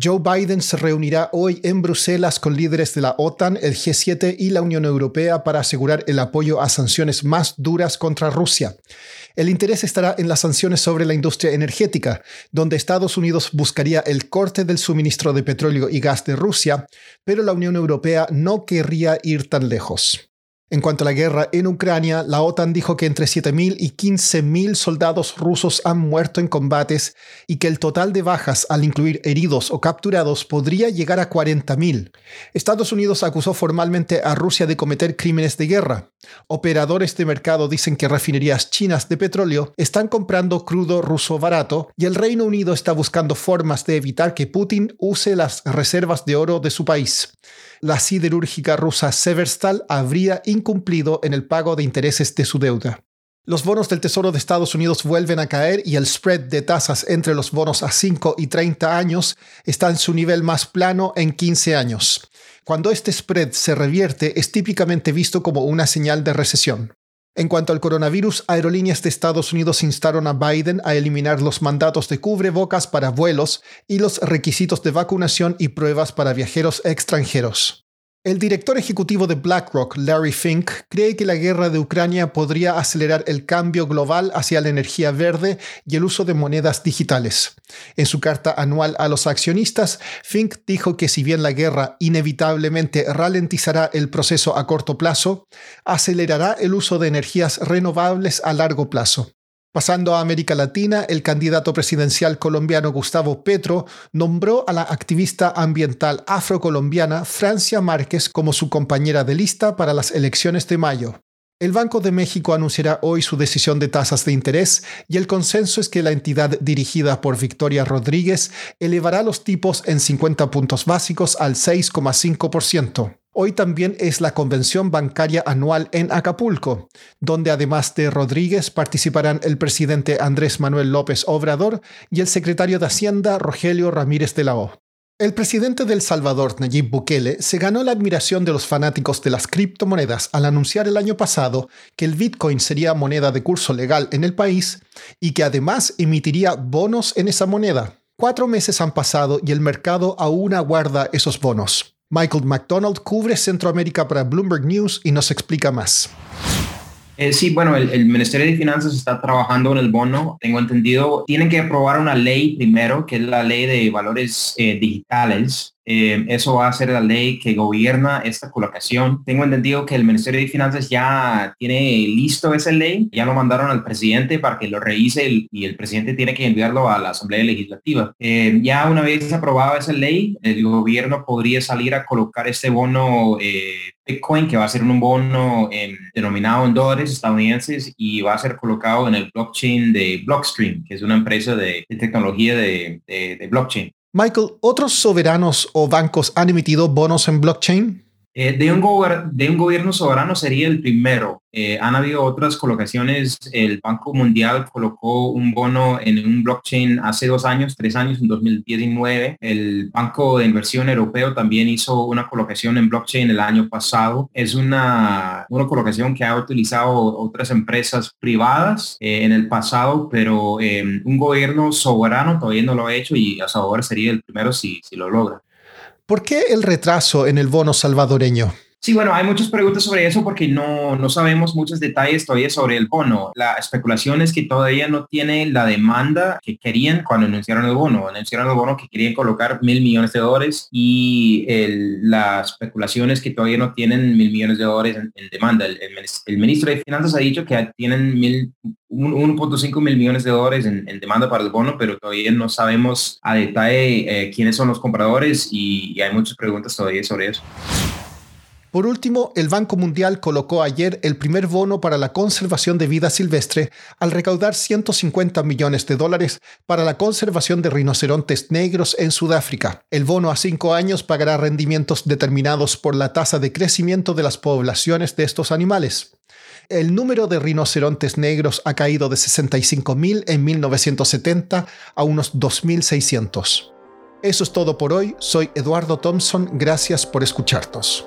Joe Biden se reunirá hoy en Bruselas con líderes de la OTAN, el G7 y la Unión Europea para asegurar el apoyo a sanciones más duras contra Rusia. El interés estará en las sanciones sobre la industria energética, donde Estados Unidos buscaría el corte del suministro de petróleo y gas de Rusia, pero la Unión Europea no querría ir tan lejos. En cuanto a la guerra en Ucrania, la OTAN dijo que entre 7.000 y 15.000 soldados rusos han muerto en combates y que el total de bajas, al incluir heridos o capturados, podría llegar a 40.000. Estados Unidos acusó formalmente a Rusia de cometer crímenes de guerra. Operadores de mercado dicen que refinerías chinas de petróleo están comprando crudo ruso barato y el Reino Unido está buscando formas de evitar que Putin use las reservas de oro de su país la siderúrgica rusa Severstal habría incumplido en el pago de intereses de su deuda. Los bonos del Tesoro de Estados Unidos vuelven a caer y el spread de tasas entre los bonos a 5 y 30 años está en su nivel más plano en 15 años. Cuando este spread se revierte es típicamente visto como una señal de recesión. En cuanto al coronavirus, aerolíneas de Estados Unidos instaron a Biden a eliminar los mandatos de cubrebocas para vuelos y los requisitos de vacunación y pruebas para viajeros extranjeros. El director ejecutivo de BlackRock, Larry Fink, cree que la guerra de Ucrania podría acelerar el cambio global hacia la energía verde y el uso de monedas digitales. En su carta anual a los accionistas, Fink dijo que si bien la guerra inevitablemente ralentizará el proceso a corto plazo, acelerará el uso de energías renovables a largo plazo. Pasando a América Latina, el candidato presidencial colombiano Gustavo Petro nombró a la activista ambiental afrocolombiana Francia Márquez como su compañera de lista para las elecciones de mayo. El Banco de México anunciará hoy su decisión de tasas de interés y el consenso es que la entidad dirigida por Victoria Rodríguez elevará los tipos en 50 puntos básicos al 6,5%. Hoy también es la convención bancaria anual en Acapulco, donde además de Rodríguez participarán el presidente Andrés Manuel López Obrador y el secretario de Hacienda Rogelio Ramírez de la O. El presidente del Salvador, Nayib Bukele, se ganó la admiración de los fanáticos de las criptomonedas al anunciar el año pasado que el Bitcoin sería moneda de curso legal en el país y que además emitiría bonos en esa moneda. Cuatro meses han pasado y el mercado aún aguarda esos bonos. Michael McDonald cubre Centroamérica para Bloomberg News y nos explica más. Eh, sí, bueno, el, Ministerio de Finanzas está trabajando en el bono. Tengo entendido, tienen que aprobar una ley primero, que es la ley de valores eh, digitales. Eh, eso va a ser la ley que gobierna esta colocación. Tengo entendido que el Ministerio de Finanzas ya tiene listo esa ley, ya lo mandaron al presidente para que lo revise y el presidente tiene que enviarlo a la Asamblea Legislativa. Ya una vez aprobada esa ley, el gobierno podría salir a colocar este bono Bitcoin, que va a ser un bono denominado en dólares estadounidenses y va a ser colocado en el blockchain de Blockstream, que es una empresa de, tecnología de blockchain. Michael, ¿otros soberanos o bancos han emitido bonos en blockchain? Eh, de, un de, un gobierno soberano sería el primero. Eh, han habido otras colocaciones. El Banco Mundial colocó un bono en un blockchain hace dos años, tres años, en 2019. El Banco de Inversión Europeo también hizo una colocación en blockchain el año pasado. Es una, una colocación que ha utilizado otras empresas privadas eh, en el pasado, pero un gobierno soberano todavía no lo ha hecho y hasta ahora sería el primero si, si lo logra. ¿Por qué el retraso en el bono salvadoreño? Sí, bueno, hay muchas preguntas sobre eso porque no, no sabemos muchos detalles todavía sobre el bono. La especulación es que todavía no tiene la demanda que querían cuando anunciaron el bono. Anunciaron el bono que querían colocar mil millones de dólares y el, la especulación es que todavía no tienen mil millones de dólares en, demanda. El, ministro de Finanzas ha dicho que tienen mil 1.5 mil millones de dólares en, demanda para el bono, pero todavía no sabemos a detalle eh, quiénes son los compradores y, hay muchas preguntas todavía sobre eso. Por último, el Banco Mundial colocó ayer el primer bono para la conservación de vida silvestre al recaudar 150 millones de dólares para la conservación de rinocerontes negros en Sudáfrica. El bono a cinco años pagará rendimientos determinados por la tasa de crecimiento de las poblaciones de estos animales. El número de rinocerontes negros ha caído de 65.000 en 1970 a unos 2.600. Eso es todo por hoy. Soy Eduardo Thompson. Gracias por escucharnos.